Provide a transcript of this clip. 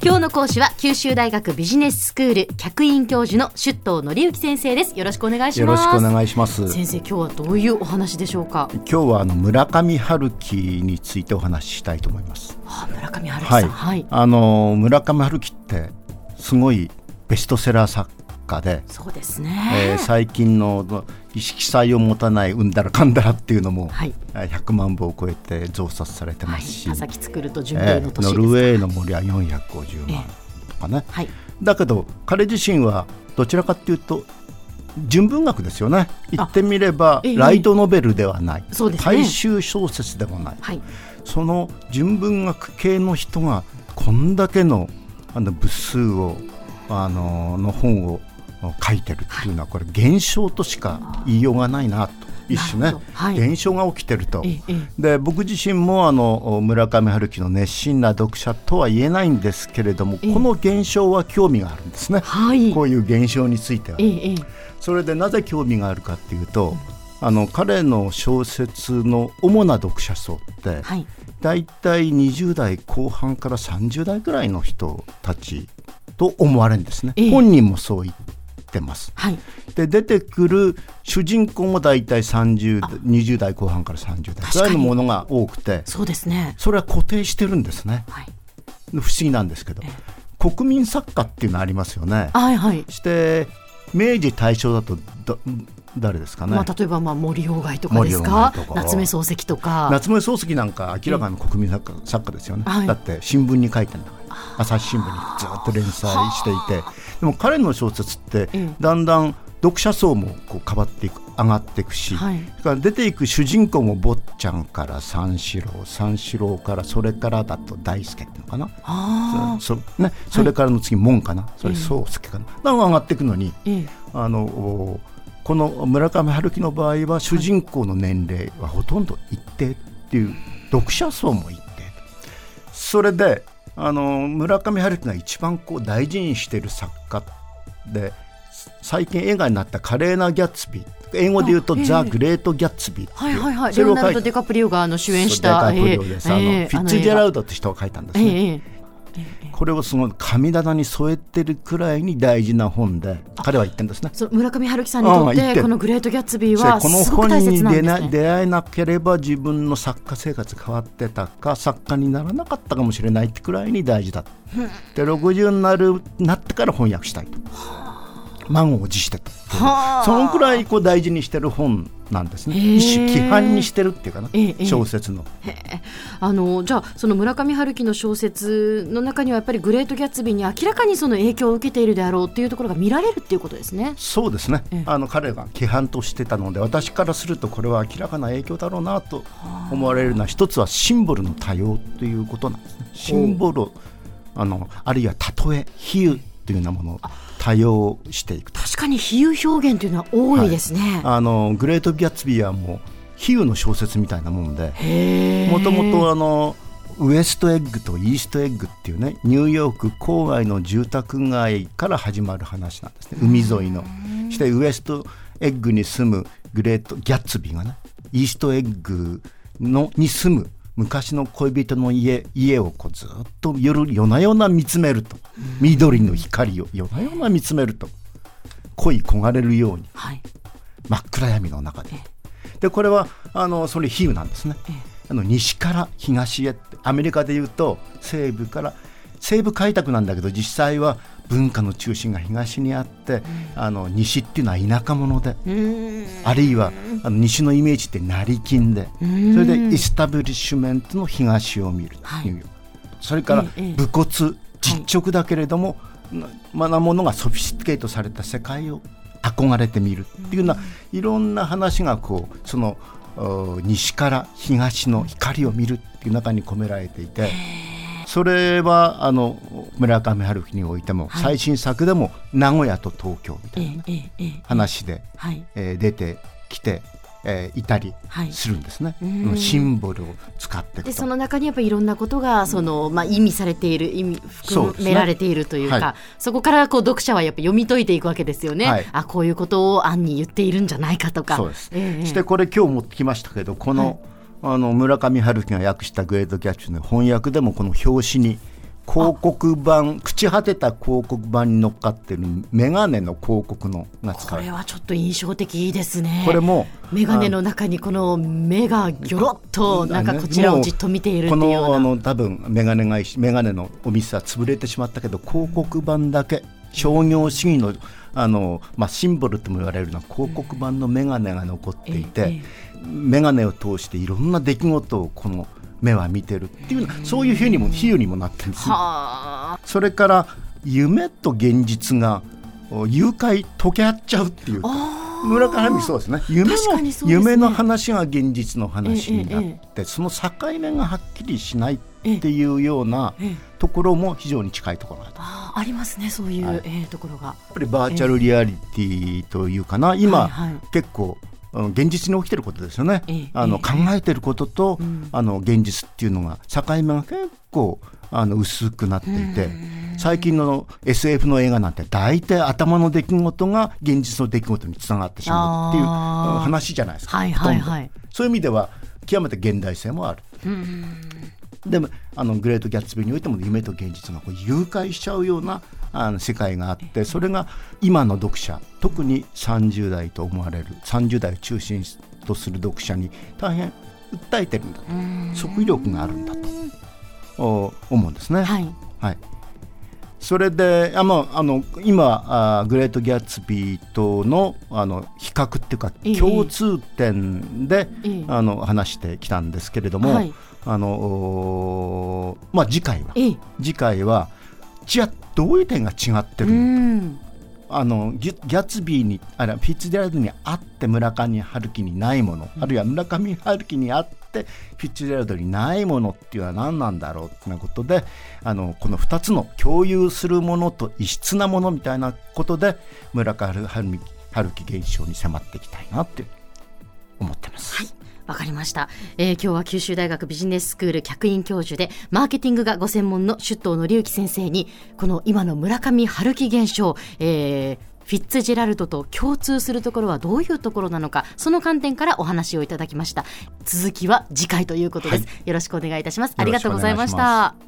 今日の講師は九州大学ビジネススクール客員教授の出頭則之先生です。よろしくお願いします。よろしくお願いします。先生今日はどういうお話でしょうか？今日はあの村上春樹についてお話ししたいと思います。あ村上春樹さん、はい、はい、あの村上春樹ってすごいベストセラー作家でそうですね、えー、最近の意識彩を持たないうんだらかんだらっていうのも、はい、100万部を超えて増刷されてますし、はい、作るとの年、えー、ノルウェーの森は450万とかね、えーはい、だけど彼自身はどちらかというと純文学ですよね。言ってみれば、えー、ライトノベルではない、ね、大衆小説でもない、はい、その純文学系の人がこんだけのあの部数をあのの本を書いてるっていうのはこれ現象としか言いようがないなと。一種ね、はい、現象が起きてると、で僕自身もあの村上春樹の熱心な読者とは言えないんですけれども、この現象は興味があるんですね、はい、こういう現象については。それでなぜ興味があるかっていうと、あの彼の小説の主な読者層って、はい、大体20代後半から30代ぐらいの人たちと思われるんですね、本人もそう言ってます。はい、で出てくる主人公も大体30 20代後半から30代。ぐらいのものが多くて。そうですね。それは固定してるんですね。はい、不思議なんですけど、国民作家っていうのありますよね。はいはい、して明治大正だと誰ですかね、まあ、例えばまあ森鴎外とかですか？夏目漱石とか。夏目漱石なんか明らかに国民作家作家ですよね、はい、だって新聞に書いてるんだから朝日新聞にずっと連載していて。でも彼の小説ってだんだん読者層もこう変わっていく上がっていくし、はい、から出ていく主人公も坊ちゃんから三四郎三四郎からそれからだと大輔っていうのかな。そね、それからの次門かな、はい、それ宗介かな、だん上がっていくのに、あのこの村上春樹の場合は主人公の年齢はほとんど一定っていう読者層も一定。それであの村上春樹が一番こう大事にしている作家で最近映画になった「華麗なギャッツビー」英語で言うと「ザ・グレート・ギャッツビー」はいはいはい。レオナルド・デカプリオがあの主演したデカプリオです、えー、あの、えー、フィッツジェラウドって人が書いたんですね、えーこれをその神棚に添えてるくらいに大事な本で彼は言ってるんですね。村上春樹さんにとってこの「グレート・ギャッツビー」はこの本に出な出会えなければ自分の作家生活変わってたか作家にならなかったかもしれないってくらいに大事だ。で60になるなってから翻訳したいと。満を持してと。そのくらいこう大事にしてる本なんですね。一種規範にしてるっていうかな、小説の。あのじゃあその村上春樹の小説の中にはやっぱりグレート・ギャッツビーに明らかにその影響を受けているであろうっていうところが見られるっていうことですね。そうですね、あの彼が規範としてたので私からするとこれは明らかな影響だろうなと思われるのは一つはシンボルの多様ということなんですね。シンボルあのあるいは例え比喩というようなもの多用していく確かに比喩表現というのは多いですね、はい、あのグレート・ギャッツビーはもう比喩の小説みたいなもんでもともとあのウエストエッグとイーストエッグっていうねニューヨーク郊外の住宅街から始まる話なんですね。海沿いの。してウエストエッグに住むグレート・ギャッツビーがねイーストエッグのに住む昔の恋人の家家をこうずっと夜夜な夜な見つめると、緑の光を夜な夜な見つめると。恋焦がれるように、はい、真っ暗闇の中で。でこれはあのそれ比喩なんですね。あの西から東へアメリカでいうと西部から西部開拓なんだけど実際は文化の中心が東にあって、うん、あの西っていうのは田舎者で、あるいはあの西のイメージって成金で、それでエスタブリッシュメントの東を見るという、はい、それから武骨、実直だけれども、まなものがソフィスティケートされた世界を憧れてみるっていうような、いろんな話がこうその西から東の光を見るっていう中に込められていて。それはあの村上春樹においても、最新作でも名古屋と東京みたいな話で、え出てきてえー、いたりするんですね、はい、シンボルを使ってでその中にやっぱりいろんなことがその、まあ、意味されている意味含められているというか、ねはい、そこからこう読者はやっぱ読み解いていくわけですよね、はい、あこういうことを暗に言っているんじゃないかとか。そうです、えー、してこれ今日持ってきましたけどこの、あの村上春樹が訳した「グレート・キャッチ」の翻訳でもこの表紙に広告版朽ち果てた広告版に乗っかってる眼鏡の広告のが使これはちょっと印象的ですね。これも眼鏡の中にこの目がぎょろっとなんかこちらをじっと見ているっていうこのあの多分眼鏡が眼鏡のお店は潰れてしまったけど広告版だけ商業主義のあの、まあ、シンボルとも言われるような広告版の眼鏡が残っていて、眼鏡を通していろんな出来事をこの目は見てるっていうそういう比喩にも比喩にもなってるんですよ。それから夢と現実が誘拐溶け合っちゃうっていう村上美そうですね。夢の、ね、夢の話が現実の話になって、ええ、その境目がはっきりしないっていうようなところも非常に近いところだと。あありますねそういう、はい、えー、ところが。やっぱりバーチャルリアリティというかな、今、はいはい、結構現実に起きてることですよね、あの考えてることと、あの現実っていうのが境目が結構あの薄くなっていて、最近の SF の映画なんて大体頭の出来事が現実の出来事につながってしまうっていう話じゃないですか、はいはいはい、そういう意味では極めて現代性もある。でもあのグレート・ギャッツビーにおいても夢と現実がこう誘拐しちゃうようなあの世界があってそれが今の読者特に30代と思われる30代を中心とする読者に大変訴えてるんだと。力があるんだと。思うんですね。はい、はい。それであ、まあ、あの今あグレート・ギャッツビーとのあの比較っていうか、共通点で、あの話してきたんですけれども、はい、あのまあ、次回は、次回はじゃあどういう点が違ってるのか。あのギャツビーにあるいはフィッツジェラルドにあって村上春樹にないもの、あるいは村上春樹にあってフィッツジェラルドにないものっていうのは何なんだろうってなことであのこの2つの共有するものと異質なものみたいなことで村上春樹現象に迫っていきたいなって思ってます。はいわかりました、えー、今日は九州大学ビジネススクール客員教授でマーケティングがご専門の首藤紀之先生にこの今の村上春樹現象、えー、フィッツジェラルドと共通するところはどういうところなのかその観点からお話をいただきました。続きは次回ということです、はい、よろしくお願いいたします。ありがとうございました